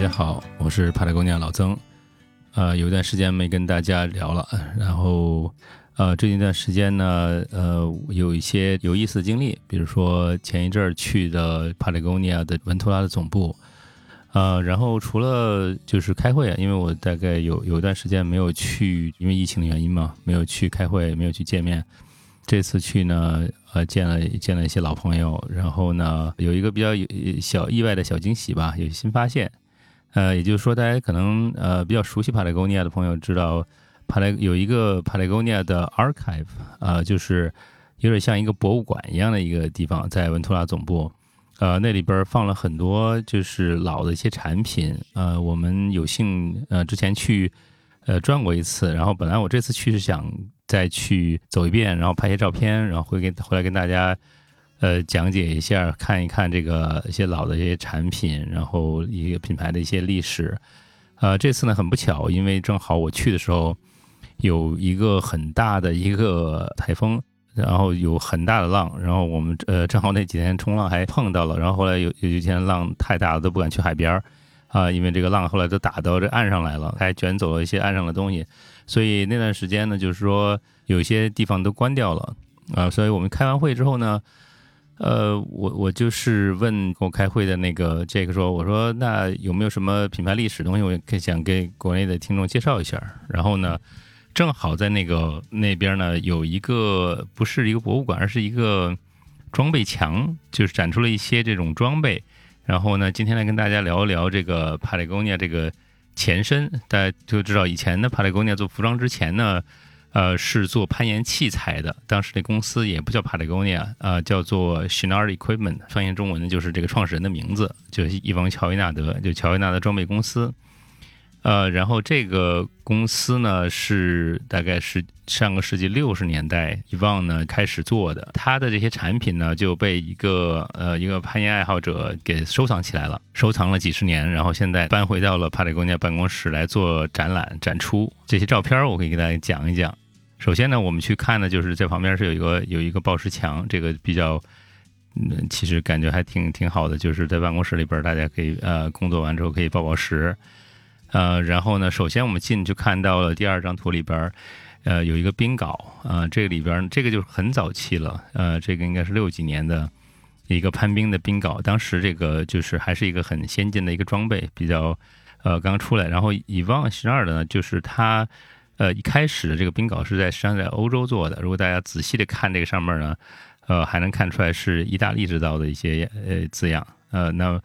大家好，我是帕特工尼亚老曾。呃，有一段时间没跟大家聊了，然后呃，最近一段时间呢，呃，有一些有意思的经历，比如说前一阵儿去的帕特工尼亚的文图拉的总部，呃，然后除了就是开会啊，因为我大概有有一段时间没有去，因为疫情的原因嘛，没有去开会，没有去见面。这次去呢，呃，见了见了一些老朋友，然后呢，有一个比较有小意外的小惊喜吧，有新发现。呃，也就是说，大家可能呃比较熟悉帕雷贡尼亚的朋友知道，帕雷有一个帕雷贡尼亚的 archive，啊，就是有点像一个博物馆一样的一个地方，在文图拉总部。呃，那里边放了很多就是老的一些产品。呃，我们有幸呃之前去呃转过一次，然后本来我这次去是想。再去走一遍，然后拍些照片，然后回给回来跟大家，呃，讲解一下，看一看这个一些老的一些产品，然后一个品牌的一些历史。呃，这次呢很不巧，因为正好我去的时候有一个很大的一个台风，然后有很大的浪，然后我们呃正好那几天冲浪还碰到了，然后后来有有几天浪太大了，都不敢去海边儿。啊，因为这个浪后来都打到这岸上来了，还卷走了一些岸上的东西，所以那段时间呢，就是说有些地方都关掉了啊。所以我们开完会之后呢，呃，我我就是问跟我开会的那个杰克说，我说那有没有什么品牌历史东西，我也想给国内的听众介绍一下。然后呢，正好在那个那边呢有一个不是一个博物馆，而是一个装备墙，就是展出了一些这种装备。然后呢，今天来跟大家聊一聊这个帕雷贡尼亚这个前身。大家就知道，以前的帕雷贡尼亚做服装之前呢，呃，是做攀岩器材的。当时那公司也不叫帕雷贡尼亚，呃，叫做 Shinar Equipment，翻译中文呢就是这个创始人的名字，就是伊王乔伊纳德，就乔伊纳德装备公司。呃，然后这个公司呢是大概是上个世纪六十年代伊旺呢开始做的，他的这些产品呢就被一个呃一个攀岩爱好者给收藏起来了，收藏了几十年，然后现在搬回到了帕里贡尼亚办公室来做展览展出。这些照片我可以给大家讲一讲。首先呢，我们去看呢，就是在旁边是有一个有一个报时墙，这个比较嗯，其实感觉还挺挺好的，就是在办公室里边大家可以呃工作完之后可以报报时。呃，然后呢，首先我们进就看到了第二张图里边，呃，有一个冰镐啊，这个里边这个就是很早期了，呃，这个应该是六几年的一个攀冰的冰镐，当时这个就是还是一个很先进的一个装备，比较呃刚出来。然后以望十二的呢，就是它呃一开始的这个冰镐是在实际上在欧洲做的，如果大家仔细的看这个上面呢，呃，还能看出来是意大利制造的一些呃字样，呃，那。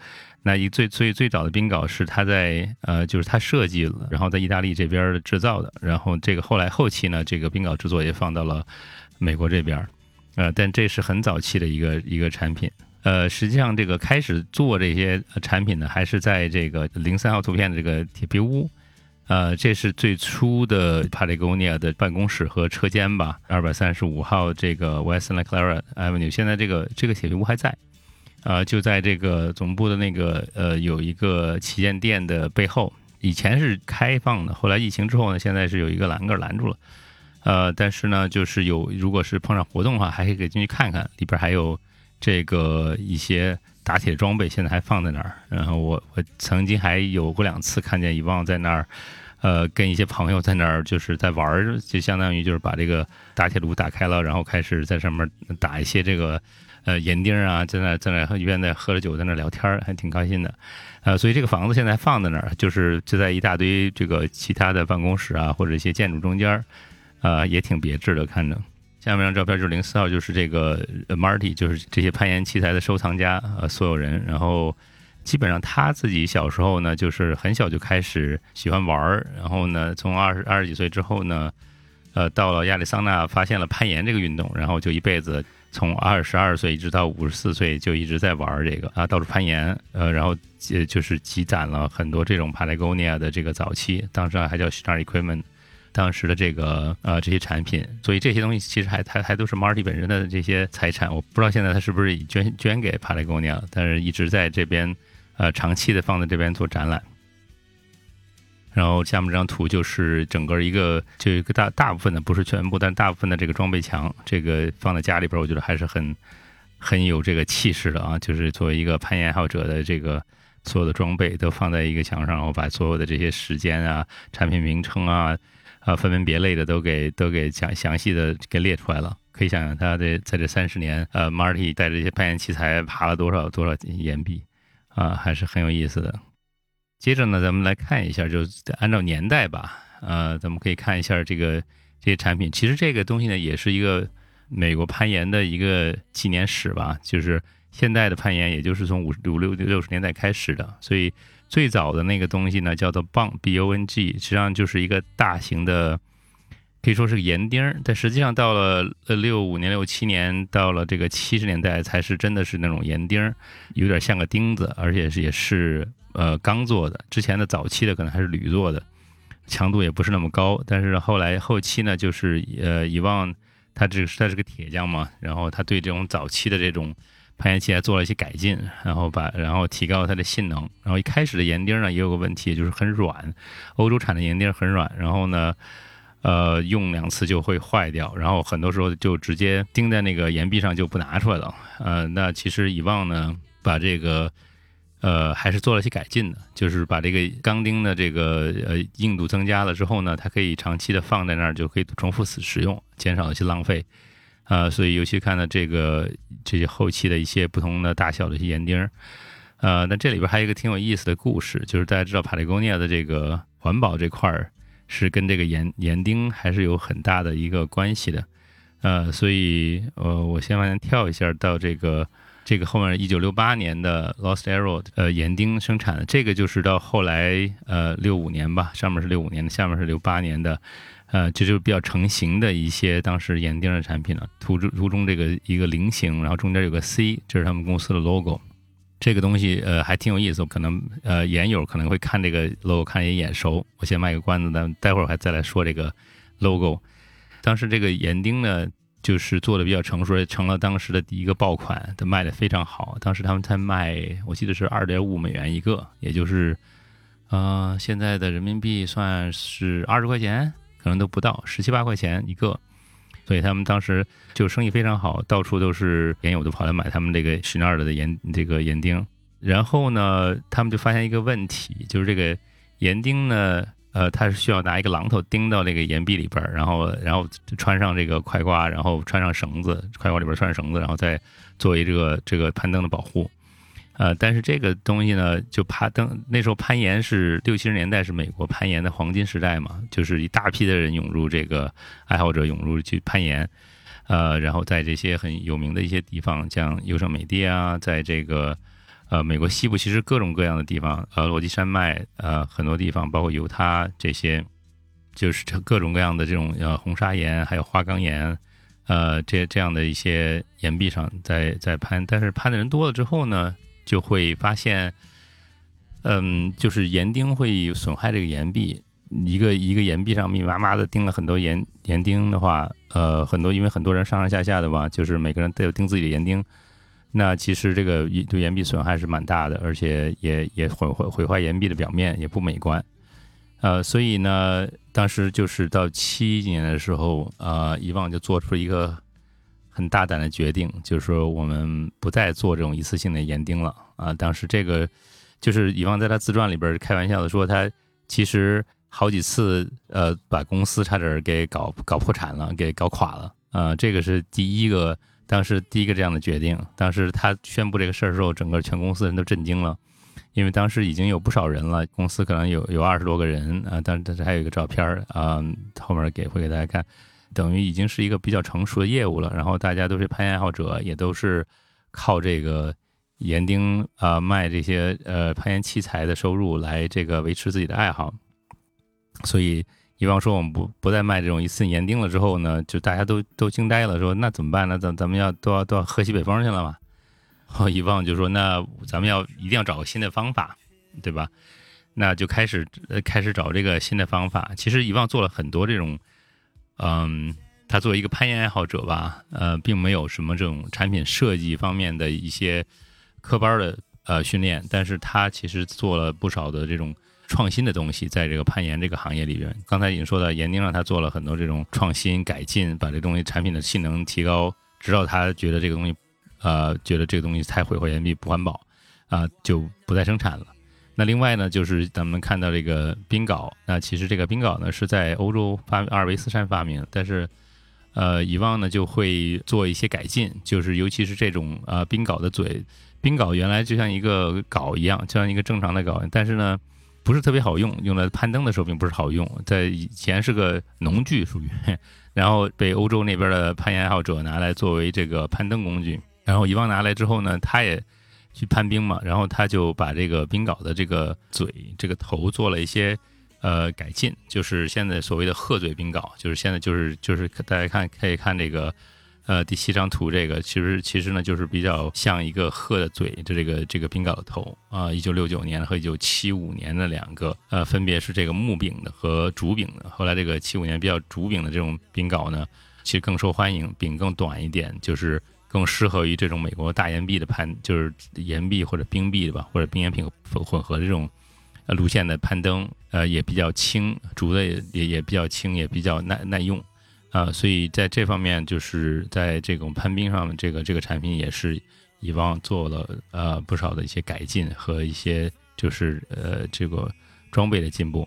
那一最最最早的冰镐是他在呃，就是他设计了，然后在意大利这边制造的。然后这个后来后期呢，这个冰镐制作也放到了美国这边，呃，但这是很早期的一个一个产品。呃，实际上这个开始做这些产品呢，还是在这个零三号图片的这个铁皮屋，呃，这是最初的帕雷贡尼亚的办公室和车间吧，二百三十五号这个 West La Clara Avenue，现在这个这个铁皮屋还在。呃，就在这个总部的那个呃，有一个旗舰店的背后，以前是开放的，后来疫情之后呢，现在是有一个栏杆拦住了。呃，但是呢，就是有，如果是碰上活动的话，还可以进去看看，里边还有这个一些打铁装备，现在还放在那儿。然后我我曾经还有过两次看见遗忘在那儿，呃，跟一些朋友在那儿就是在玩儿，就相当于就是把这个打铁炉打开了，然后开始在上面打一些这个。呃，银钉啊，在那在那一边在喝着酒，在那聊天还挺开心的。呃，所以这个房子现在放在那儿，就是就在一大堆这个其他的办公室啊，或者一些建筑中间呃，也挺别致的看着。下面张照片就是零四号，就是这个 Marty，就是这些攀岩器材的收藏家呃，所有人。然后基本上他自己小时候呢，就是很小就开始喜欢玩儿，然后呢，从二十二十几岁之后呢，呃，到了亚利桑那发现了攀岩这个运动，然后就一辈子。从二十二岁一直到五十四岁，就一直在玩这个啊，到处攀岩，呃，然后呃，就是积攒了很多这种 Patagonia 的这个早期，当时还叫 Star Equipment，当时的这个呃这些产品，所以这些东西其实还还还都是 Marty 本人的这些财产。我不知道现在他是不是已捐捐给帕雷姑娘，但是一直在这边呃长期的放在这边做展览。然后下面这张图就是整个一个，就一个大大部分的，不是全部，但大部分的这个装备墙，这个放在家里边，我觉得还是很很有这个气势的啊。就是作为一个攀岩爱好者的这个所有的装备都放在一个墙上，然后把所有的这些时间啊、产品名称啊、啊分门别类的都给都给详详细的给列出来了。可以想想他这在这三十年，呃，Marty 带着这些攀岩器材爬了多少多少岩壁啊，还是很有意思的。接着呢，咱们来看一下，就按照年代吧，呃，咱们可以看一下这个这些产品。其实这个东西呢，也是一个美国攀岩的一个纪念史吧，就是现代的攀岩，也就是从五五六六十年代开始的。所以最早的那个东西呢，叫做 Bong，B O N G，实际上就是一个大型的。可以说是个岩钉儿，但实际上到了呃六五年、六七年，到了这个七十年代，才是真的是那种岩钉儿，有点像个钉子，而且是也是呃钢做的。之前的早期的可能还是铝做的，强度也不是那么高。但是后来后期呢，就是呃以往他这他是个铁匠嘛，然后他对这种早期的这种攀岩器材做了一些改进，然后把然后提高它的性能。然后一开始的岩钉呢也有个问题，就是很软，欧洲产的岩钉很软，然后呢。呃，用两次就会坏掉，然后很多时候就直接钉在那个岩壁上就不拿出来了。呃，那其实以往呢，把这个呃还是做了些改进的，就是把这个钢钉的这个呃硬度增加了之后呢，它可以长期的放在那儿，就可以重复使使用，减少一些浪费。啊，所以尤其看到这个这些后期的一些不同的大小的一些岩钉儿，呃，那这里边还有一个挺有意思的故事，就是大家知道帕雷贡尼亚的这个环保这块儿。是跟这个岩岩钉还是有很大的一个关系的，呃，所以呃，我先往前跳一下到这个这个后面一九六八年的 Lost Arrow 呃岩钉生产的这个就是到后来呃六五年吧，上面是六五年的，下面是六八年的，呃，这就是比较成型的一些当时岩钉的产品了，图中图中这个一个菱形，然后中间有个 C，这是他们公司的 logo。这个东西呃还挺有意思，可能呃岩友可能会看这个 logo 看也眼熟。我先卖个关子，咱们待会儿还再来说这个 logo。当时这个岩钉呢，就是做的比较成熟，成了当时的第一个爆款，它卖的非常好。当时他们才卖，我记得是二点五美元一个，也就是呃现在的人民币算是二十块钱，可能都不到十七八块钱一个。所以他们当时就生意非常好，到处都是岩友都跑来买他们这个十二的盐这个盐钉。然后呢，他们就发现一个问题，就是这个盐钉呢，呃，它是需要拿一个榔头钉到那个岩壁里边，然后然后穿上这个快挂，然后穿上绳子，快挂里边穿上绳子，然后再作为这个这个攀登的保护。呃，但是这个东西呢，就攀登那时候攀岩是六七十年代是美国攀岩的黄金时代嘛，就是一大批的人涌入这个爱好者涌入去攀岩，呃，然后在这些很有名的一些地方，像优胜美地啊，在这个呃美国西部其实各种各样的地方，呃，落基山脉，呃，很多地方，包括犹他这些，就是各种各样的这种呃红砂岩，还有花岗岩，呃，这这样的一些岩壁上在在攀，但是攀的人多了之后呢？就会发现，嗯，就是岩钉会损害这个岩壁。一个一个岩壁上密密麻麻的钉了很多岩岩钉的话，呃，很多因为很多人上上下下的吧，就是每个人都有钉自己的岩钉。那其实这个对岩壁损害是蛮大的，而且也也毁毁毁坏岩壁的表面，也不美观。呃，所以呢，当时就是到七几年的时候，呃，以往就做出一个。很大胆的决定，就是说我们不再做这种一次性的岩钉了啊！当时这个就是以往在他自传里边开玩笑的说，他其实好几次呃把公司差点给搞搞破产了，给搞垮了啊！这个是第一个，当时第一个这样的决定。当时他宣布这个事儿的时候，整个全公司人都震惊了，因为当时已经有不少人了，公司可能有有二十多个人啊，但但是还有一个照片儿啊，后面给会给大家看。等于已经是一个比较成熟的业务了，然后大家都是攀岩爱好者，也都是靠这个岩钉啊卖这些呃攀岩器材的收入来这个维持自己的爱好。所以以往说我们不不再卖这种一次性岩钉了之后呢，就大家都都惊呆了，说那怎么办呢？咱咱们要都要都要喝西北风去了嘛？后以往就说那咱们要一定要找个新的方法，对吧？那就开始开始找这个新的方法。其实以往做了很多这种。嗯，他作为一个攀岩爱好者吧，呃，并没有什么这种产品设计方面的一些科班的呃训练，但是他其实做了不少的这种创新的东西，在这个攀岩这个行业里边。刚才已经说到，岩钉让他做了很多这种创新改进，把这东西产品的性能提高，直到他觉得这个东西，呃，觉得这个东西太毁坏岩壁不环保，啊，就不再生产了。那另外呢，就是咱们看到这个冰镐，那其实这个冰镐呢是在欧洲发阿尔卑斯山发明，但是呃，以往呢就会做一些改进，就是尤其是这种呃冰镐的嘴，冰镐原来就像一个镐一样，就像一个正常的镐，但是呢不是特别好用，用来攀登的时候并不是好用，在以前是个农具属于，然后被欧洲那边的攀岩爱好者拿来作为这个攀登工具，然后遗忘拿来之后呢，他也。去攀冰嘛，然后他就把这个冰镐的这个嘴、这个头做了一些呃改进，就是现在所谓的鹤嘴冰镐，就是现在就是就是大家看可以看这个呃第七张图，这个其实其实呢就是比较像一个鹤的嘴的这个这个冰镐的头啊，一九六九年和一九七五年的两个呃分别是这个木柄的和竹柄的，后来这个七五年比较竹柄的这种冰镐呢，其实更受欢迎，柄更短一点，就是。更适合于这种美国大岩壁的攀，就是岩壁或者冰壁的吧，或者冰岩品混合的这种路线的攀登，呃也比较轻，竹的也也也比较轻，也比较耐耐用，啊，所以在这方面就是在这种攀冰上，这个这个产品也是以往做了呃不少的一些改进和一些就是呃这个装备的进步。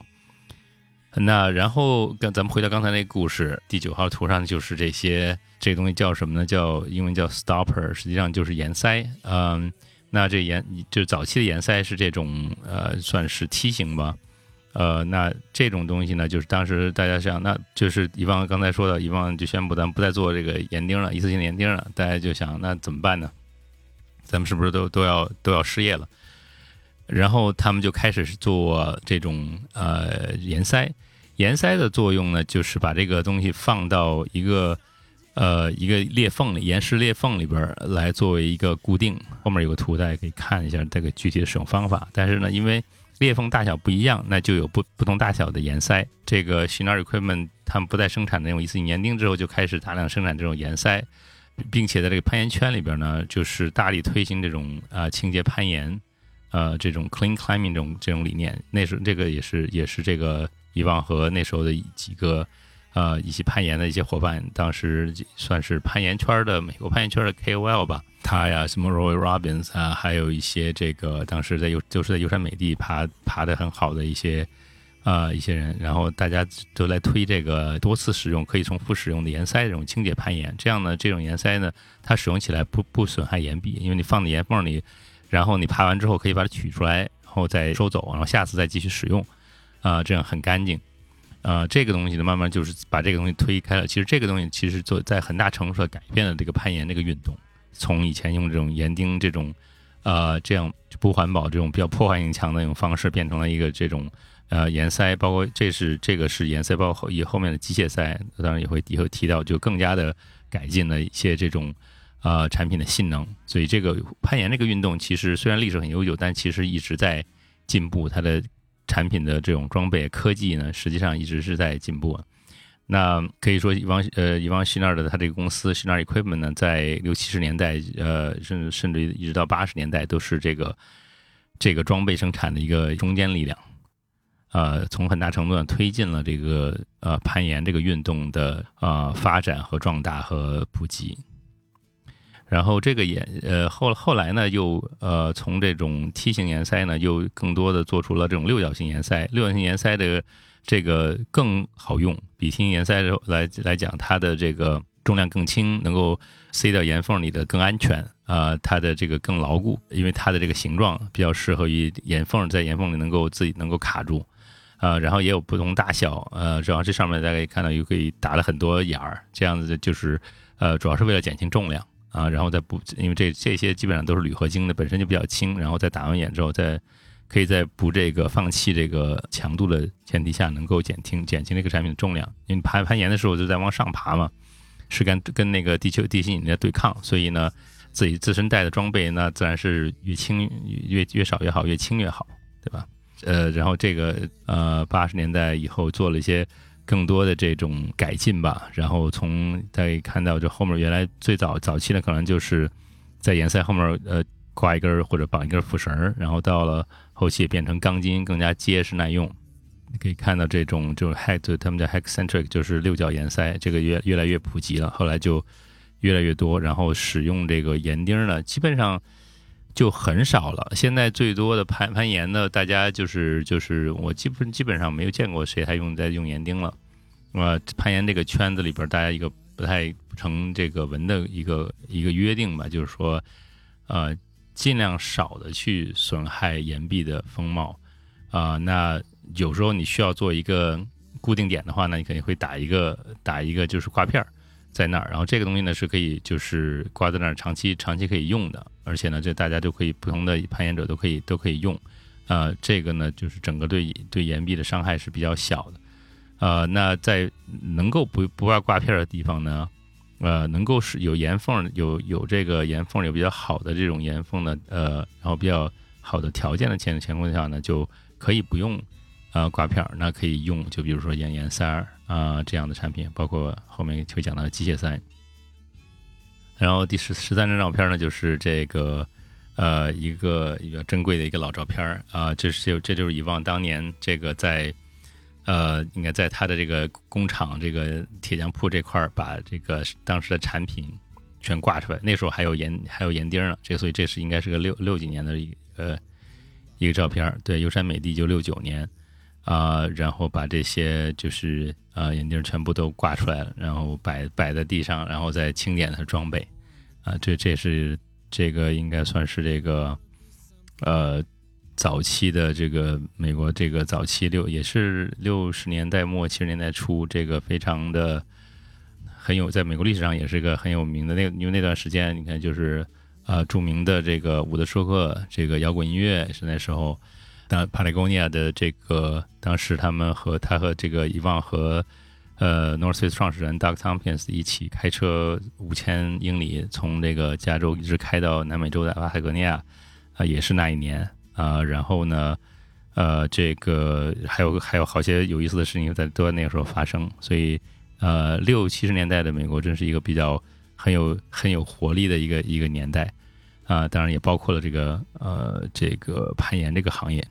那然后跟咱们回到刚才那个故事，第九号图上就是这些，这个东西叫什么呢？叫英文叫 stopper，实际上就是岩塞。嗯，那这岩就早期的岩塞是这种呃，算是梯形吧。呃，那这种东西呢，就是当时大家想，那就是以往刚才说的，以往就宣布咱们不再做这个岩钉了，一次性岩钉了。大家就想，那怎么办呢？咱们是不是都都要都要失业了？然后他们就开始做这种呃岩塞，岩塞的作用呢，就是把这个东西放到一个呃一个裂缝里，岩石裂缝里边来作为一个固定。后面有个图，大家可以看一下这个具体的使用方法。但是呢，因为裂缝大小不一样，那就有不不同大小的岩塞。这个 Shinar Equipment 他们不再生产那种一次性岩钉之后，就开始大量生产这种岩塞，并且在这个攀岩圈里边呢，就是大力推行这种啊清洁攀岩。呃，这种 clean climbing 这种这种理念，那时候这个也是也是这个以往和那时候的几个呃一起攀岩的一些伙伴，当时算是攀岩圈的美国攀岩圈的 KOL 吧，他呀什么 Roy Robbins 啊，还有一些这个当时在优就是在优山美地爬爬的很好的一些啊一些人，然后大家都来推这个多次使用可以重复使用的岩塞这种清洁攀岩，这样呢这种岩塞呢它使用起来不不损害岩壁，因为你放在岩缝里。然后你爬完之后可以把它取出来，然后再收走，然后下次再继续使用，啊，这样很干净。呃，这个东西呢，慢慢就是把这个东西推开了。其实这个东西其实做在很大程度上改变了这个攀岩这个运动，从以前用这种岩钉这种，呃，这样不环保、这种比较破坏性强的一种方式，变成了一个这种呃岩塞，包括这是这个是岩塞，包括以后面的机械塞，当然也会以后提到，就更加的改进了一些这种。呃，产品的性能，所以这个攀岩这个运动其实虽然历史很悠久，但其实一直在进步。它的产品的这种装备科技呢，实际上一直是在进步。那可以说，以往呃以往希纳的它这个公司希纳 Equipment 呢，在六七十年代，呃，甚至甚至一直到八十年代，都是这个这个装备生产的一个中坚力量。呃，从很大程度上推进了这个呃攀岩这个运动的呃发展和壮大和普及。然后这个岩，呃，后后来呢，又呃，从这种梯形岩塞呢，又更多的做出了这种六角形岩塞。六角形岩塞的这个更好用，比梯形岩塞来来讲，它的这个重量更轻，能够塞到岩缝里的更安全啊，它的这个更牢固，因为它的这个形状比较适合于岩缝，在岩缝里能够自己能够卡住啊。然后也有不同大小，呃，主要这上面大家可以看到，又可以打了很多眼儿，这样子就是呃，主要是为了减轻重量。啊，然后再补，因为这这些基本上都是铝合金的，本身就比较轻，然后再打完眼之后，再可以在不这个放弃这个强度的前提下，能够减轻减轻这个产品的重量。因为攀攀岩的时候就在往上爬嘛，是跟跟那个地球地心引力对抗，所以呢，自己自身带的装备那自然是越轻越越少越好，越轻越好，对吧？呃，然后这个呃八十年代以后做了一些。更多的这种改进吧，然后从再看到这后面，原来最早早期的可能就是在岩塞后面呃挂一根或者绑一根副绳，然后到了后期变成钢筋，更加结实耐用。你可以看到这种就是 hex，他们叫 hexcentric，就是六角岩塞，这个越越来越普及了。后来就越来越多，然后使用这个岩钉呢，基本上就很少了。现在最多的攀攀岩的，大家就是就是我基本基本上没有见过谁还用在用岩钉了。呃，攀岩这个圈子里边，大家一个不太成这个文的一个一个约定吧，就是说，呃，尽量少的去损害岩壁的风貌。啊，那有时候你需要做一个固定点的话，那你肯定会打一个打一个就是挂片儿在那儿，然后这个东西呢是可以就是挂在那儿长期长期可以用的，而且呢这大家都可以不同的攀岩者都可以都可以用。啊，这个呢就是整个对对岩壁的伤害是比较小的。呃，那在能够不不挂挂片的地方呢，呃，能够是有岩缝，有有这个岩缝有比较好的这种岩缝的，呃，然后比较好的条件的前情况下呢，就可以不用呃挂片，那可以用就比如说岩岩塞儿啊这样的产品，包括后面会讲到机械塞。然后第十十三张照片呢，就是这个呃一个一个珍贵的一个老照片啊，这是这就是以往当年这个在。呃，应该在他的这个工厂，这个铁匠铺这块儿，把这个当时的产品全挂出来。那时候还有岩，还有岩钉呢。这所以这是应该是个六六几年的一个一个照片。对，优山美地就六九年啊，然后把这些就是呃眼镜全部都挂出来了，然后摆摆在地上，然后再清点它装备啊。这这是这个应该算是这个呃。早期的这个美国，这个早期六也是六十年代末七十年代初，这个非常的很有，在美国历史上也是一个很有名的那，因为那段时间你看就是啊著名的这个伍德舒克这个摇滚音乐是那时候，当帕雷贡尼亚的这个当时他们和他和这个伊旺和呃 North Face 创始人 Doug Tompkins 一起开车五千英里从这个加州一直开到南美洲的巴塔哥尼亚啊，也是那一年。啊，然后呢，呃，这个还有还有好些有意思的事情在都在那个时候发生，所以呃，六七十年代的美国真是一个比较很有很有活力的一个一个年代啊，当然也包括了这个呃这个攀岩这个行业。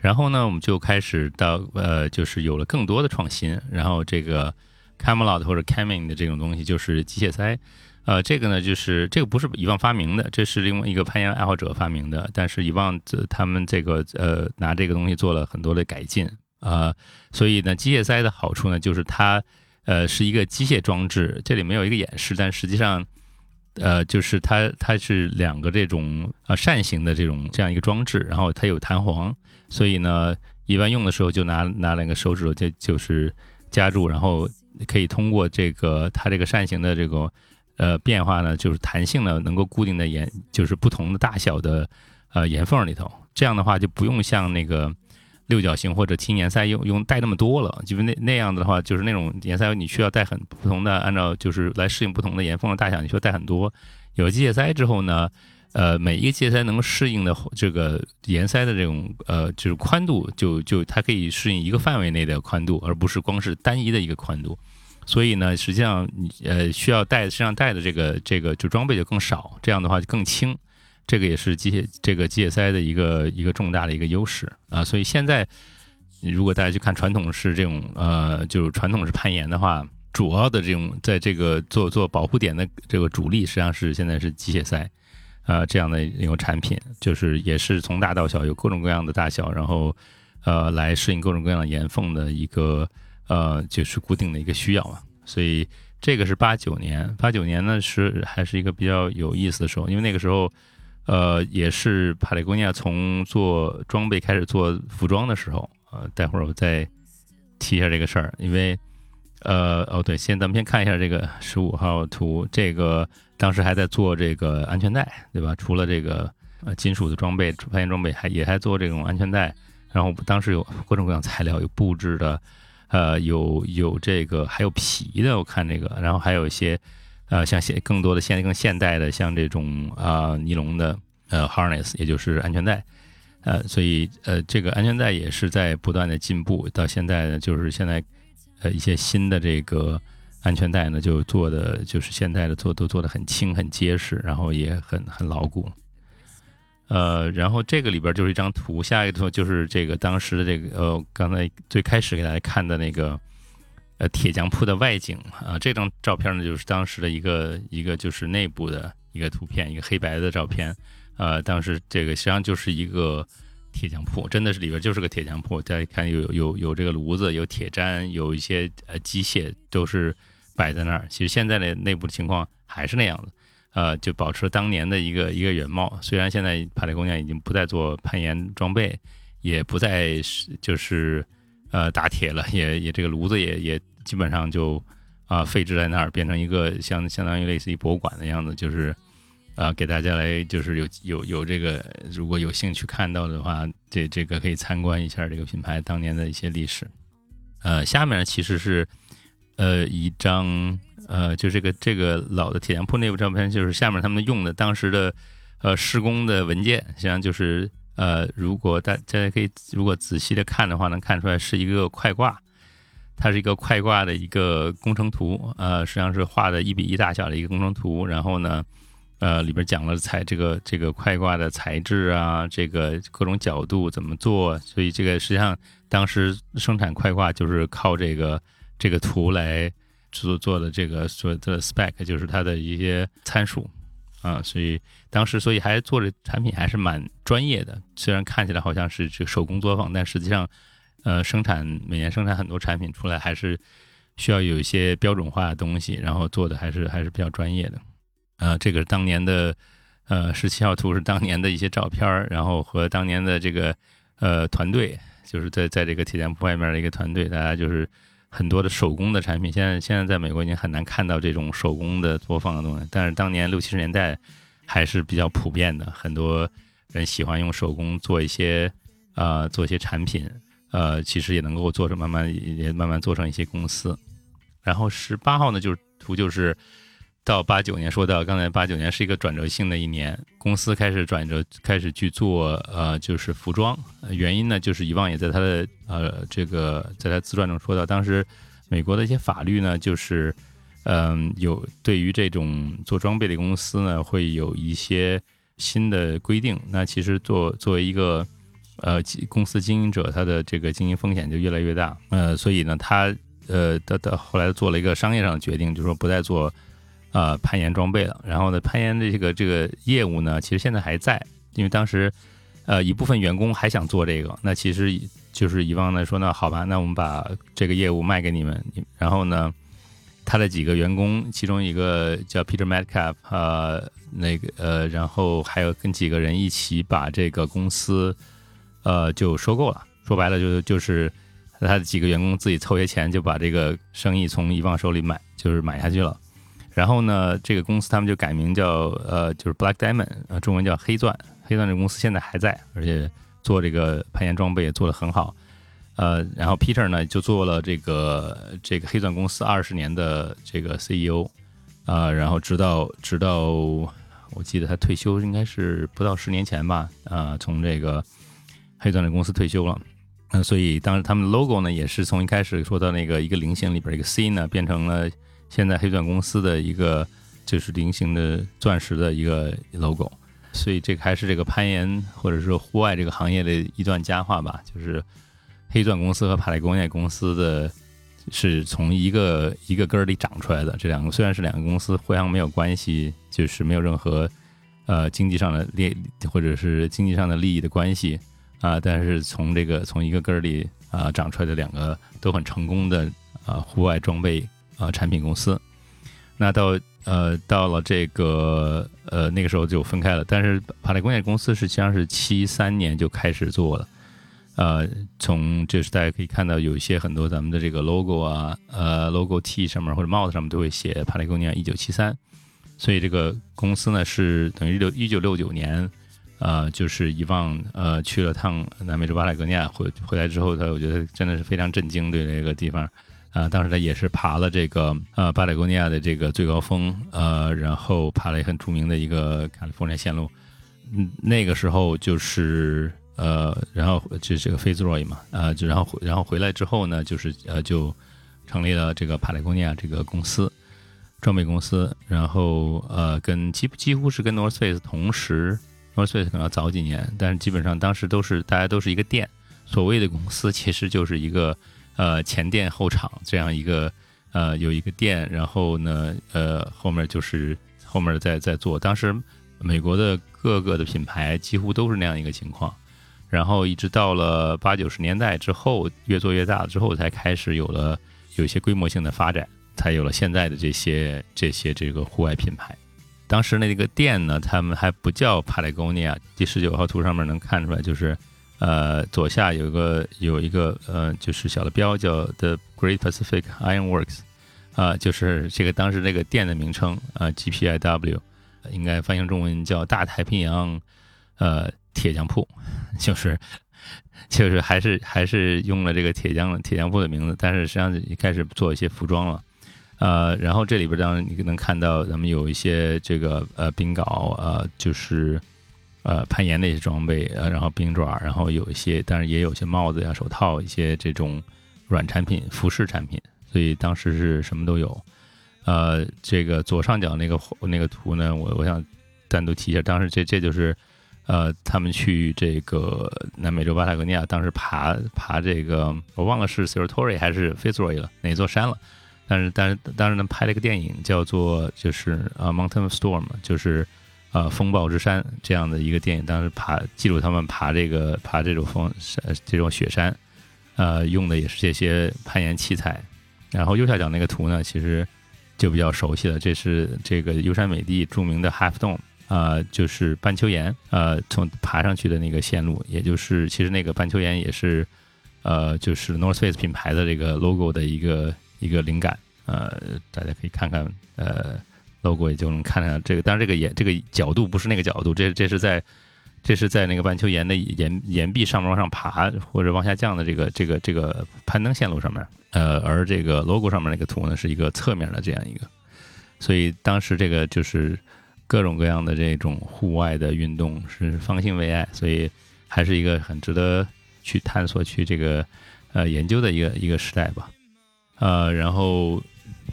然后呢，我们就开始到呃，就是有了更多的创新，然后这个 Camelot 或者 Caming 的这种东西就是机械塞。呃，这个呢，就是这个不是以望发明的，这是另外一个攀岩爱好者发明的。但是以望他们这个呃拿这个东西做了很多的改进啊，所以呢，机械塞的好处呢，就是它呃是一个机械装置，这里没有一个演示，但实际上呃就是它它是两个这种呃扇形的这种这样一个装置，然后它有弹簧，所以呢，一般用的时候就拿拿两个手指头就就是夹住，然后可以通过这个它这个扇形的这个。呃，变化呢，就是弹性呢，能够固定在岩，就是不同的大小的呃岩缝里头。这样的话，就不用像那个六角形或者轻岩塞用用带那么多了。就是那那样子的话，就是那种岩塞，你需要带很不同的，按照就是来适应不同的岩缝的大小，你需要带很多。有机械塞之后呢，呃，每一个机械塞能适应的这个岩塞的这种呃，就是宽度，就就它可以适应一个范围内的宽度，而不是光是单一的一个宽度。所以呢，实际上你呃需要带身上带的这个这个就装备就更少，这样的话就更轻，这个也是机械这个机械塞的一个一个重大的一个优势啊。所以现在如果大家去看传统式这种呃就是传统式攀岩的话，主要的这种在这个做做保护点的这个主力实际上是现在是机械塞呃这样的一种产品，就是也是从大到小有各种各样的大小，然后呃来适应各种各样的岩缝的一个。呃，就是固定的一个需要嘛，所以这个是八九年，八九年呢是还是一个比较有意思的时候，因为那个时候，呃，也是帕雷贡尼亚从做装备开始做服装的时候，呃，待会儿我再提一下这个事儿，因为，呃，哦对，先咱们先看一下这个十五号图，这个当时还在做这个安全带，对吧？除了这个呃金属的装备、攀岩装备，还也还做这种安全带，然后当时有各种各样材料，有布置的。呃，有有这个，还有皮的，我看这个，然后还有一些，呃，像现更多的现更现代的，像这种啊尼龙的呃 harness，也就是安全带，呃，所以呃这个安全带也是在不断的进步，到现在呢，就是现在呃一些新的这个安全带呢，就做的就是现在的做都做的很轻很结实，然后也很很牢固。呃，然后这个里边就是一张图，下一个图就是这个当时的这个呃，刚才最开始给大家看的那个呃铁匠铺的外景啊，这张照片呢就是当时的一个一个就是内部的一个图片，一个黑白的照片呃，当时这个实际上就是一个铁匠铺，真的是里边就是个铁匠铺。大家看有有有这个炉子，有铁砧，有一些呃机械都是摆在那儿。其实现在的内部的情况还是那样子，呃，就保持当年的一个一个原貌。虽然现在帕雷工匠已经不再做攀岩装备，也不再是就是呃打铁了，也也这个炉子也也基本上就。啊，废置在那儿，变成一个相相当于类似于博物馆的样子，就是，啊，给大家来就是有有有这个，如果有兴趣看到的话，这这个可以参观一下这个品牌当年的一些历史。呃，下面其实是呃一张呃就这个这个老的铁匠铺内部照片，就是下面他们用的当时的呃施工的文件，实际上就是呃如果大大家可以如果仔细的看的话，能看出来是一个快挂。它是一个快挂的一个工程图，呃，实际上是画的一比一大小的一个工程图。然后呢，呃，里边讲了材这个这个快挂的材质啊，这个各种角度怎么做。所以这个实际上当时生产快挂就是靠这个这个图来做做的这个所的 spec，就是它的一些参数啊。所以当时所以还做的产品还是蛮专业的，虽然看起来好像是这个手工作坊，但实际上。呃，生产每年生产很多产品出来，还是需要有一些标准化的东西，然后做的还是还是比较专业的。呃，这个当年的呃十七号图是当年的一些照片然后和当年的这个呃团队，就是在在这个铁匠铺外面的一个团队，大家就是很多的手工的产品。现在现在在美国已经很难看到这种手工的作坊的东西，但是当年六七十年代还是比较普遍的，很多人喜欢用手工做一些呃做一些产品。呃，其实也能够做成，慢慢也慢慢做成一些公司。然后十八号呢，就是图就是到八九年，说到刚才八九年是一个转折性的一年，公司开始转折，开始去做呃，就是服装。原因呢，就是以往也在他的呃这个在他自传中说到，当时美国的一些法律呢，就是嗯有对于这种做装备的公司呢，会有一些新的规定。那其实做作为一个呃，公司经营者他的这个经营风险就越来越大，呃，所以呢，他呃，到到后来做了一个商业上的决定，就是说不再做呃攀岩装备了。然后呢，攀岩的这个这个业务呢，其实现在还在，因为当时呃一部分员工还想做这个，那其实就是以往呢说那好吧，那我们把这个业务卖给你们。然后呢，他的几个员工，其中一个叫 Peter Metcalf，呃，那个呃，然后还有跟几个人一起把这个公司。呃，就收购了。说白了，就就是他的几个员工自己凑些钱，就把这个生意从遗忘手里买，就是买下去了。然后呢，这个公司他们就改名叫呃，就是 Black Diamond，呃，中文叫黑钻。黑钻这公司现在还在，而且做这个攀岩装备也做得很好。呃，然后 Peter 呢就做了这个这个黑钻公司二十年的这个 CEO 啊，然后直到直到我记得他退休应该是不到十年前吧，啊，从这个。黑钻的公司退休了，嗯，所以当时他们的 logo 呢，也是从一开始说到那个一个菱形里边一个 C 呢，变成了现在黑钻公司的一个就是菱形的钻石的一个 logo。所以这还是这个攀岩或者说户外这个行业的一段佳话吧。就是黑钻公司和帕雷工业公司的是从一个一个根儿里长出来的。这两个虽然是两个公司互相没有关系，就是没有任何呃经济上的利或者是经济上的利益的关系。啊，但是从这个从一个根儿里啊长出来的两个都很成功的啊户外装备啊产品公司，那到呃到了这个呃那个时候就分开了。但是帕雷工业公司实际上是七三年就开始做了，呃，从就是大家可以看到有一些很多咱们的这个 logo 啊，呃 logo T 上面或者帽子上面都会写帕雷工业一九七三，所以这个公司呢是等于六一九六九年。呃，就是遗忘呃去了趟南美洲巴塔哥尼亚回回来之后，他我觉得真的是非常震惊，对这个地方，啊，当时他也是爬了这个呃巴塔哥尼亚的这个最高峰，呃，然后爬了很著名的一个卡利福尼亚线路，嗯，那个时候就是呃，然后就这个 f a z e Roy 嘛，呃，就然后然后回来之后呢，就是呃就成立了这个帕雷贡尼亚这个公司装备公司，然后呃跟几几乎是跟 North Face 同时。North Face 可能要早几年，但是基本上当时都是大家都是一个店，所谓的公司其实就是一个呃前店后厂这样一个呃有一个店，然后呢呃后面就是后面在在做。当时美国的各个的品牌几乎都是那样一个情况。然后一直到了八九十年代之后，越做越大之后，才开始有了有一些规模性的发展，才有了现在的这些这些这个户外品牌。当时那个店呢，他们还不叫 Patagonia。第十九号图上面能看出来，就是呃左下有个有一个呃就是小的标叫 The Great Pacific Iron Works，啊就是这个当时这个店的名称啊 GPIW，应该翻译成中文叫大太平洋呃铁匠铺，就是就是还是还是用了这个铁匠铁匠铺的名字，但是实际上开始做一些服装了。呃，然后这里边当然你能看到，咱们有一些这个呃冰镐，呃就是呃攀岩的一些装备，呃然后冰爪，然后有一些，但是也有些帽子呀、手套，一些这种软产品、服饰产品，所以当时是什么都有。呃，这个左上角那个那个图呢，我我想单独提一下，当时这这就是呃他们去这个南美洲巴塔哥尼亚，当时爬爬这个，我忘了是 s e r t o r i 还是 Fitzroy 了，哪座山了。但是，但是，当时呢，拍了一个电影，叫做就是啊，Mountain Storm，就是呃，风暴之山这样的一个电影。当时爬记录他们爬这个爬这种风这种雪山，呃，用的也是这些攀岩器材。然后右下角那个图呢，其实就比较熟悉了，这是这个优山美地著名的 Half Dome，啊，就是半球岩，呃，从爬上去的那个线路，也就是其实那个半球岩也是呃，就是 North Face 品牌的这个 logo 的一个。一个灵感，呃，大家可以看看，呃，logo 也就能看看这个。当然，这个岩这个角度不是那个角度，这这是在这是在那个半球岩的岩岩壁上面往上爬或者往下降的这个这个这个攀登线路上面。呃，而这个 logo 上面那个图呢，是一个侧面的这样一个。所以当时这个就是各种各样的这种户外的运动是方兴未艾，所以还是一个很值得去探索、去这个呃研究的一个一个时代吧。呃，然后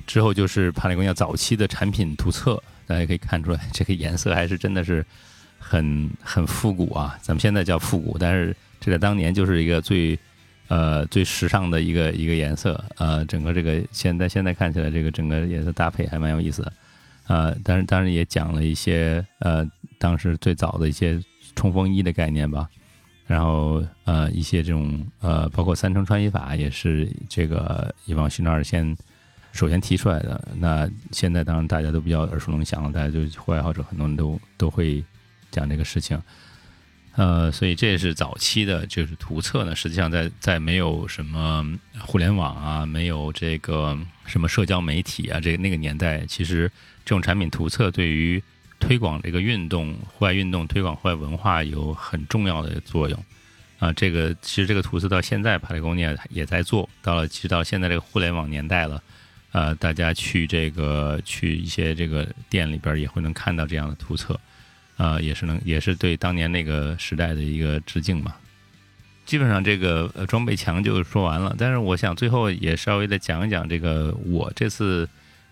之后就是帕雷贡亚早期的产品图册，大家可以看出来，这个颜色还是真的是很很复古啊。咱们现在叫复古，但是这在当年就是一个最呃最时尚的一个一个颜色。呃，整个这个现在现在看起来，这个整个颜色搭配还蛮有意思的。呃，但是当然也讲了一些呃当时最早的一些冲锋衣的概念吧。然后呃一些这种呃包括三层穿衣法也是这个伊万辛纳尔先首先提出来的。那现在当然大家都比较耳熟能详了，大家就户外爱好者很多人都都会讲这个事情。呃，所以这也是早期的，就是图册呢。实际上在在没有什么互联网啊，没有这个什么社交媒体啊，这那个年代，其实这种产品图册对于推广这个运动，户外运动推广户外文化有很重要的作用啊！这个其实这个图册到现在，帕雷贡尼亚也在做到了。其实到现在这个互联网年代了，呃，大家去这个去一些这个店里边也会能看到这样的图册，啊，也是能也是对当年那个时代的一个致敬嘛。基本上这个装备墙就说完了，但是我想最后也稍微的讲一讲这个我这次。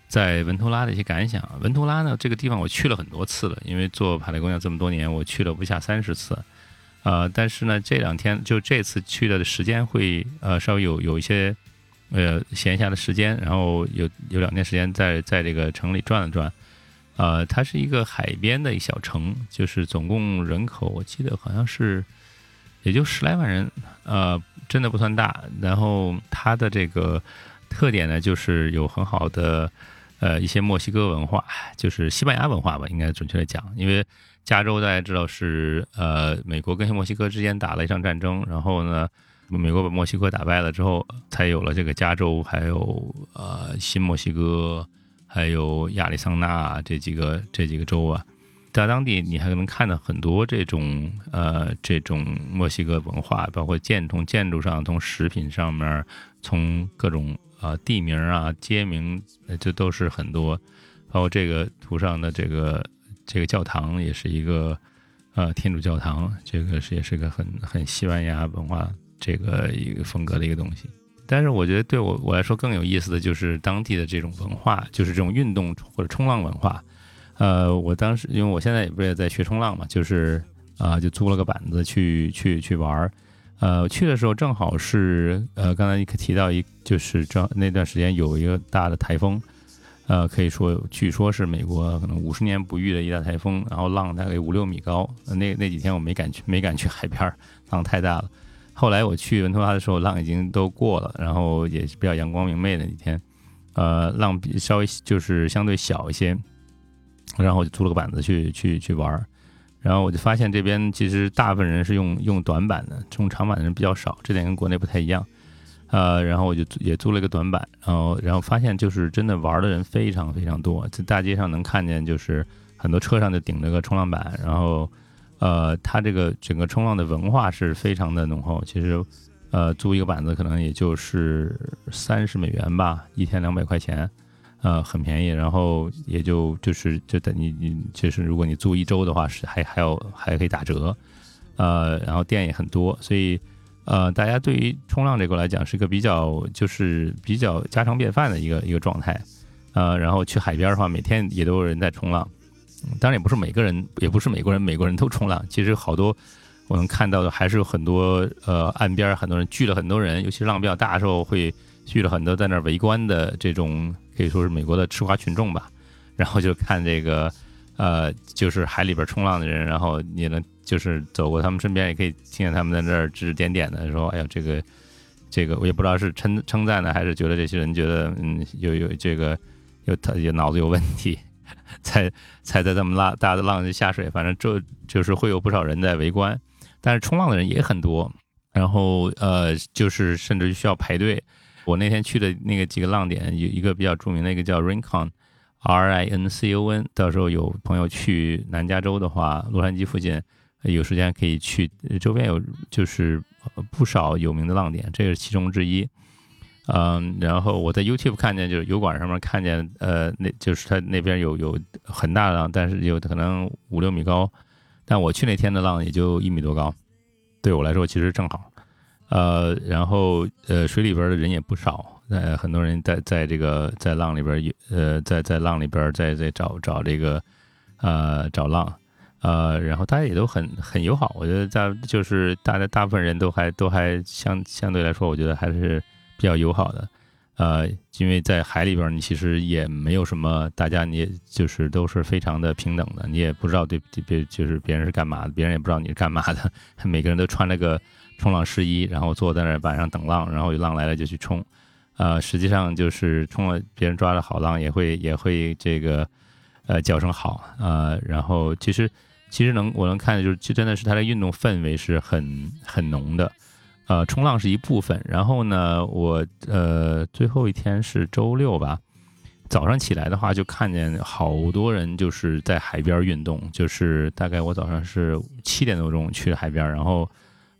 在文图拉的一些感想。文图拉呢，这个地方我去了很多次了，因为做帕雷贡亚这么多年，我去了不下三十次。呃，但是呢，这两天就这次去的时间会呃稍微有有一些呃闲暇的时间，然后有有两天时间在在这个城里转了转。呃，它是一个海边的一小城，就是总共人口我记得好像是也就十来万人，呃，真的不算大。然后它的这个特点呢，就是有很好的。呃，一些墨西哥文化，就是西班牙文化吧，应该准确的讲，因为加州大家知道是呃，美国跟墨西哥之间打了一场战争，然后呢，美国把墨西哥打败了之后，才有了这个加州，还有呃新墨西哥，还有亚利桑那这几个这几个州啊，在当地你还能看到很多这种呃这种墨西哥文化，包括建从建筑上，从食品上面，从各种。啊，地名啊，街名，这都是很多，包括这个图上的这个这个教堂，也是一个呃天主教堂，这个是也是个很很西班牙文化这个一个风格的一个东西。但是我觉得对我我来说更有意思的就是当地的这种文化，就是这种运动或者冲浪文化。呃，我当时因为我现在也不是也在学冲浪嘛，就是啊，就租了个板子去去去玩儿。呃，去的时候正好是呃，刚才你提到一，就是正那段时间有一个大的台风，呃，可以说据说是美国可能五十年不遇的一大台风，然后浪大概五六米高。那那几天我没敢去，没敢去海边，浪太大了。后来我去文托拉的时候，浪已经都过了，然后也是比较阳光明媚的几天，呃，浪比稍微就是相对小一些。然后我就租了个板子去去去玩儿，然后我就发现这边其实大部分人是用用短板的，用长板的人比较少，这点跟国内不太一样。呃，然后我就也租了一个短板，然后然后发现就是真的玩的人非常非常多，在大街上能看见就是很多车上就顶着个冲浪板，然后呃，它这个整个冲浪的文化是非常的浓厚。其实呃，租一个板子可能也就是三十美元吧，一天两百块钱。呃，很便宜，然后也就就是就等你你就是如果你租一周的话，是还还有还可以打折，呃，然后店也很多，所以呃，大家对于冲浪这个来讲是一个比较就是比较家常便饭的一个一个状态，呃，然后去海边的话，每天也都有人在冲浪，当然也不是每个人也不是美国人美国人都冲浪，其实好多我能看到的还是有很多呃岸边很多人聚了很多人，尤其是浪比较大的时候会聚了很多在那儿围观的这种。可以说是美国的吃瓜群众吧，然后就看这个，呃，就是海里边冲浪的人，然后你能就是走过他们身边，也可以听见他们在那儿指指点点的说：“哎呀，这个，这个我也不知道是称称赞呢，还是觉得这些人觉得嗯有有这个有他有脑子有问题，才才在这么拉大的浪下水。反正这就是会有不少人在围观，但是冲浪的人也很多，然后呃，就是甚至需要排队。我那天去的那个几个浪点，有一个比较著名的一个叫 Rincon，R I N C O N。到时候有朋友去南加州的话，洛杉矶附近有时间可以去，周边有就是不少有名的浪点，这是其中之一。嗯，然后我在 YouTube 看见，就是油管上面看见，呃，那就是它那边有有很大的浪，但是有可能五六米高，但我去那天的浪也就一米多高，对我来说其实正好。呃，然后呃，水里边的人也不少，呃，很多人在在这个在浪里边，呃，在在浪里边在在找找这个，呃，找浪，呃，然后大家也都很很友好，我觉得在就是大家大部分人都还都还相相对来说，我觉得还是比较友好的，呃，因为在海里边，你其实也没有什么，大家你也就是都是非常的平等的，你也不知道对别就是别人是干嘛的，别人也不知道你是干嘛的，每个人都穿了个。冲浪湿衣，然后坐在那晚上等浪，然后浪来了就去冲，呃，实际上就是冲了别人抓着好浪，也会也会这个呃叫声好，呃，然后其实其实能我能看的就是，就真的是它的运动氛围是很很浓的，呃，冲浪是一部分，然后呢，我呃最后一天是周六吧，早上起来的话就看见好多人就是在海边运动，就是大概我早上是七点多钟去海边，然后。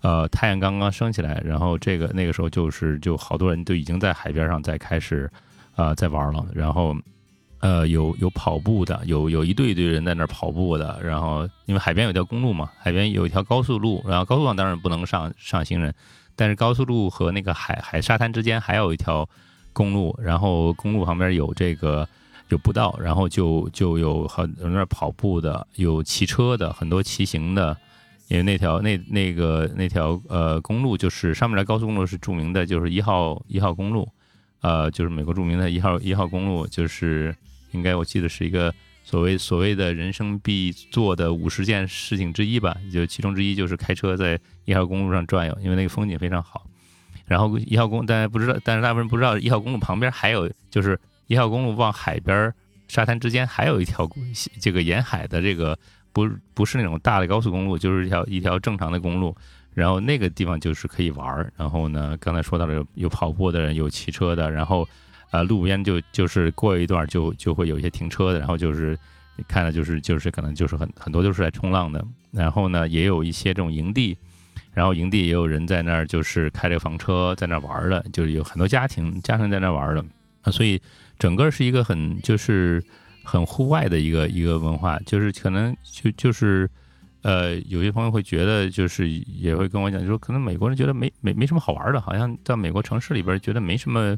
呃，太阳刚刚升起来，然后这个那个时候就是就好多人都已经在海边上在开始，呃，在玩了。然后，呃，有有跑步的，有有一队一队人在那儿跑步的。然后，因为海边有条公路嘛，海边有一条高速路，然后高速上当然不能上上行人，但是高速路和那个海海沙滩之间还有一条公路，然后公路旁边有这个有步道，然后就就有很有那跑步的，有骑车的，很多骑行的。因为那条那那个那条呃公路就是上面的高速公路是著名的，就是一号一号公路，呃，就是美国著名的一号一号公路，就是应该我记得是一个所谓所谓的人生必做的五十件事情之一吧，就其中之一就是开车在一号公路上转悠，因为那个风景非常好。然后一号公大家不知道，但是大部分人不知道一号公路旁边还有，就是一号公路往海边沙滩之间还有一条这个沿海的这个。不不是那种大的高速公路，就是一条一条正常的公路，然后那个地方就是可以玩儿。然后呢，刚才说到了有有跑步的人，有骑车的，然后呃路边就就是过一段就就会有一些停车的，然后就是看的就是就是可能就是很很多都是在冲浪的。然后呢，也有一些这种营地，然后营地也有人在那儿就是开着房车在那儿玩的，就是有很多家庭家庭在那儿玩的啊，所以整个是一个很就是。很户外的一个一个文化，就是可能就就是，呃，有些朋友会觉得，就是也会跟我讲，就说可能美国人觉得没没没什么好玩的，好像在美国城市里边觉得没什么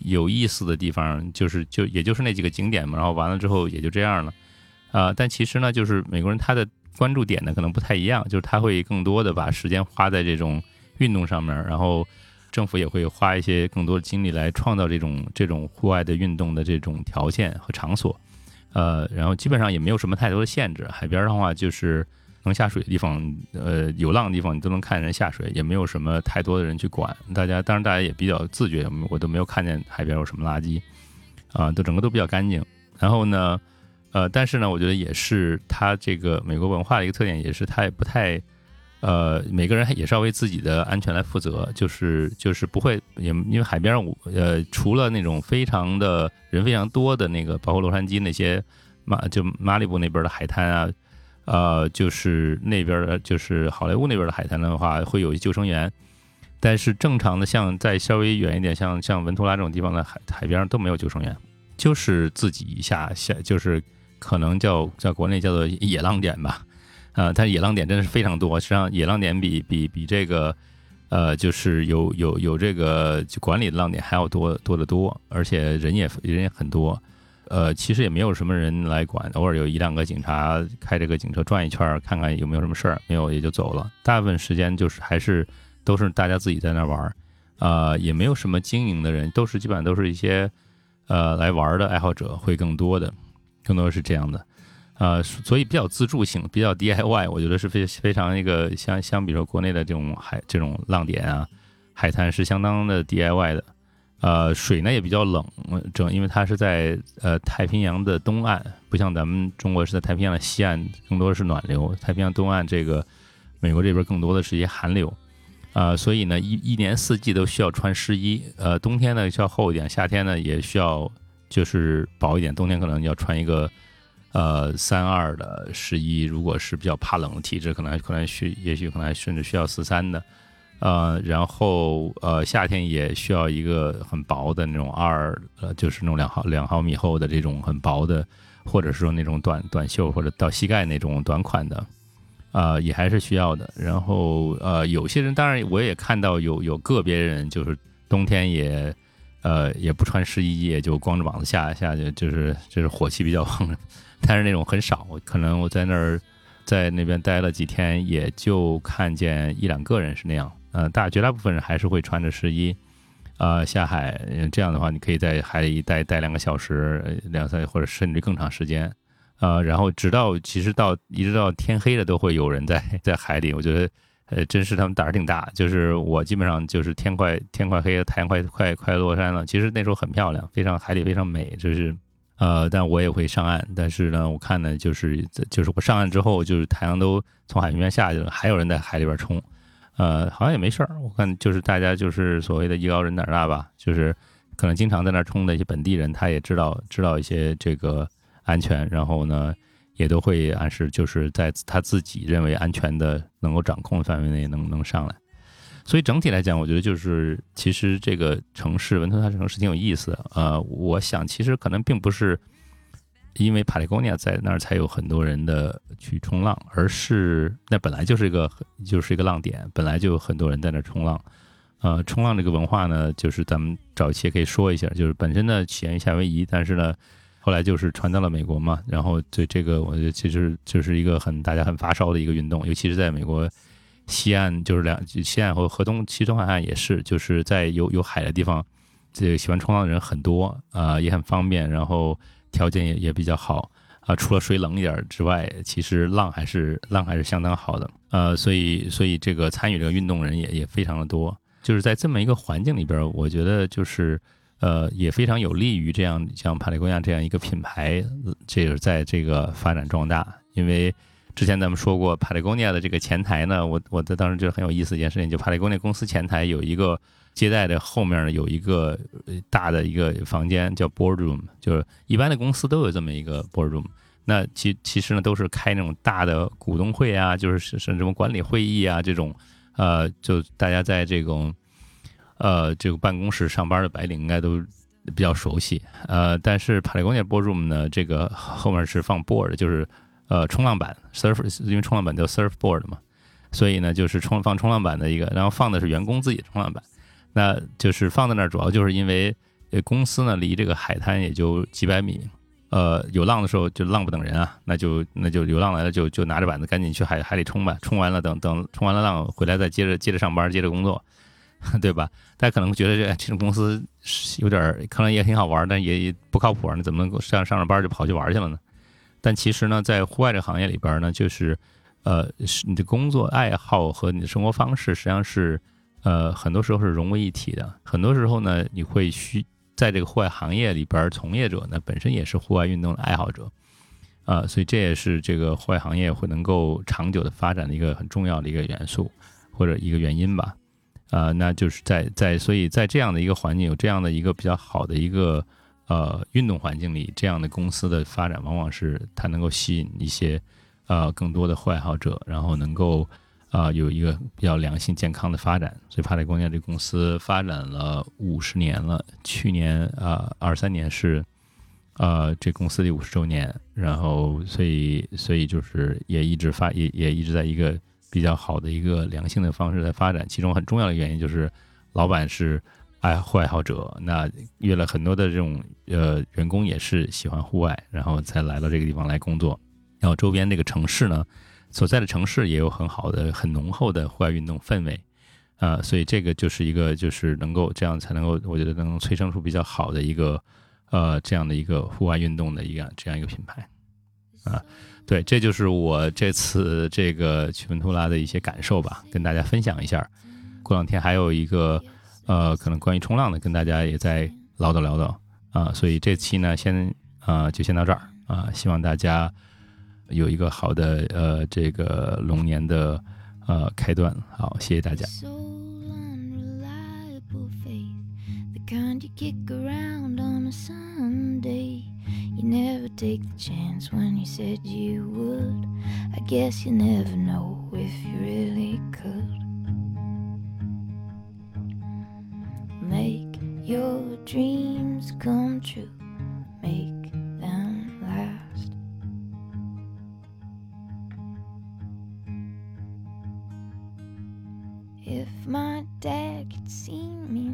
有意思的地方，就是就也就是那几个景点嘛，然后完了之后也就这样了，啊，但其实呢，就是美国人他的关注点呢可能不太一样，就是他会更多的把时间花在这种运动上面，然后。政府也会花一些更多的精力来创造这种这种户外的运动的这种条件和场所。呃，然后基本上也没有什么太多的限制。海边的话，就是能下水的地方，呃，有浪的地方，你都能看见人下水，也没有什么太多的人去管。大家当然大家也比较自觉，我都没有看见海边有什么垃圾，啊，都整个都比较干净。然后呢，呃，但是呢，我觉得也是它这个美国文化的一个特点，也是它也不太。呃，每个人也是要为自己的安全来负责，就是就是不会也因为海边上，呃，除了那种非常的人非常多的那个，包括洛杉矶那些马就马里布那边的海滩啊，呃，就是那边的就是好莱坞那边的海滩的话，会有救生员，但是正常的像在稍微远一点，像像文图拉这种地方的海海边上都没有救生员，就是自己下下就是可能叫在国内叫做野浪点吧。呃，它野浪点真的是非常多，实际上野浪点比比比这个，呃，就是有有有这个管理的浪点还要多多得多，而且人也人也很多，呃，其实也没有什么人来管，偶尔有一两个警察开这个警车转一圈，看看有没有什么事儿，没有也就走了。大部分时间就是还是都是大家自己在那玩儿，呃，也没有什么经营的人，都是基本上都是一些呃来玩的爱好者会更多的，更多是这样的。呃，所以比较自助性，比较 DIY，我觉得是非非常一个相相比说国内的这种海这种浪点啊，海滩是相当的 DIY 的。呃，水呢也比较冷，整因为它是在呃太平洋的东岸，不像咱们中国是在太平洋的西岸，更多的是暖流。太平洋东岸这个美国这边更多的是一些寒流，啊，所以呢一一年四季都需要穿湿衣。呃，冬天呢需要厚一点，夏天呢也需要就是薄一点，冬天可能要穿一个。呃，三二的十一，如果是比较怕冷的体质，可能可能需，也许可能甚至需要四三的，呃，然后呃，夏天也需要一个很薄的那种二，呃，就是那种两毫两毫米厚的这种很薄的，或者是说那种短短袖或者到膝盖那种短款的，啊，也还是需要的。然后呃，有些人当然我也看到有有个别人就是冬天也呃也不穿湿衣，也就光着膀子下下去，就是就是火气比较旺。但是那种很少，可能我在那儿，在那边待了几天，也就看见一两个人是那样。呃，大绝大部分人还是会穿着湿衣，呃，下海。这样的话，你可以在海里待待两个小时、两三或者甚至更长时间。呃，然后直到其实到一直到天黑了，都会有人在 在海里。我觉得，呃，真是他们胆儿挺大。就是我基本上就是天快天快黑了，太阳快快快落山了。其实那时候很漂亮，非常海里非常美，就是。呃，但我也会上岸，但是呢，我看呢，就是就是我上岸之后，就是太阳都从海平面下去了，还有人在海里边冲，呃，好像也没事儿。我看就是大家就是所谓的艺高人胆大吧，就是可能经常在那儿冲的一些本地人，他也知道知道一些这个安全，然后呢，也都会暗示就是在他自己认为安全的能够掌控范围内能能上来。所以整体来讲，我觉得就是其实这个城市文图拉城市挺有意思的。呃，我想其实可能并不是因为帕里贡尼亚在那儿才有很多人的去冲浪，而是那本来就是一个就是一个浪点，本来就有很多人在那儿冲浪。呃，冲浪这个文化呢，就是咱们早期也可以说一下，就是本身呢起源于夏威夷，但是呢后来就是传到了美国嘛。然后对这个，我觉得其实就是一个很大家很发烧的一个运动，尤其是在美国。西岸就是两西岸和河东西东海岸也是，就是在有有海的地方，这个喜欢冲浪的人很多啊，也很方便，然后条件也也比较好啊。除了水冷一点之外，其实浪还是浪还是相当好的呃，所以所以这个参与这个运动人也也非常的多。就是在这么一个环境里边，我觉得就是呃也非常有利于这样像帕里贡亚这样一个品牌，这个在这个发展壮大，因为。之前咱们说过，帕雷贡尼亚的这个前台呢，我我在当时觉得很有意思一件事情，就帕雷贡尼亚公司前台有一个接待的后面呢有一个大的一个房间叫 boardroom，就是一般的公司都有这么一个 boardroom。那其其实呢都是开那种大的股东会啊，就是是什么管理会议啊这种，呃，就大家在这种呃这个办公室上班的白领应该都比较熟悉。呃，但是帕雷贡尼亚 boardroom 呢，这个后面是放 board，就是。呃，冲浪板 surf，因为冲浪板叫 surfboard 嘛，所以呢，就是冲放冲浪板的一个，然后放的是员工自己的冲浪板，那就是放在那儿，主要就是因为公司呢离这个海滩也就几百米，呃，有浪的时候就浪不等人啊，那就那就有浪来了就就拿着板子赶紧去海海里冲吧，冲完了等等冲完了浪回来再接着接着上班接着工作，对吧？大家可能觉得这这种公司有点可能也挺好玩，但也也不靠谱。你怎么能够上上着班就跑去玩去了呢？但其实呢，在户外这个行业里边呢，就是呃，是你的工作爱好和你的生活方式实际上是呃，很多时候是融为一体的。很多时候呢，你会需在这个户外行业里边，从业者呢本身也是户外运动的爱好者啊，所以这也是这个户外行业会能够长久的发展的一个很重要的一个元素或者一个原因吧。啊，那就是在在，所以在这样的一个环境，有这样的一个比较好的一个呃运动环境里，这样的公司的发展，往往是它能够吸引一些呃更多的户外爱好者，然后能够啊有一个比较良性健康的发展。所以帕雷光电这公司发展了五十年了，去年啊二三年是呃这公司的五十周年，然后所以所以就是也一直发也也一直在一个。比较好的一个良性的方式在发展，其中很重要的原因就是老板是爱户爱好者，那约了很多的这种呃员工也是喜欢户外，然后才来到这个地方来工作。然后周边这个城市呢，所在的城市也有很好的、很浓厚的户外运动氛围啊，所以这个就是一个就是能够这样才能够，我觉得能催生出比较好的一个呃这样的一个户外运动的一个这样一个品牌啊。对，这就是我这次这个去文图拉的一些感受吧，跟大家分享一下。过两天还有一个，呃，可能关于冲浪的，跟大家也在唠叨唠叨啊。所以这期呢，先啊就先到这儿啊，希望大家有一个好的呃这个龙年的呃开端。好，谢谢大家。You never take the chance when you said you would. I guess you never know if you really could. Make your dreams come true. Make them last. If my dad could see me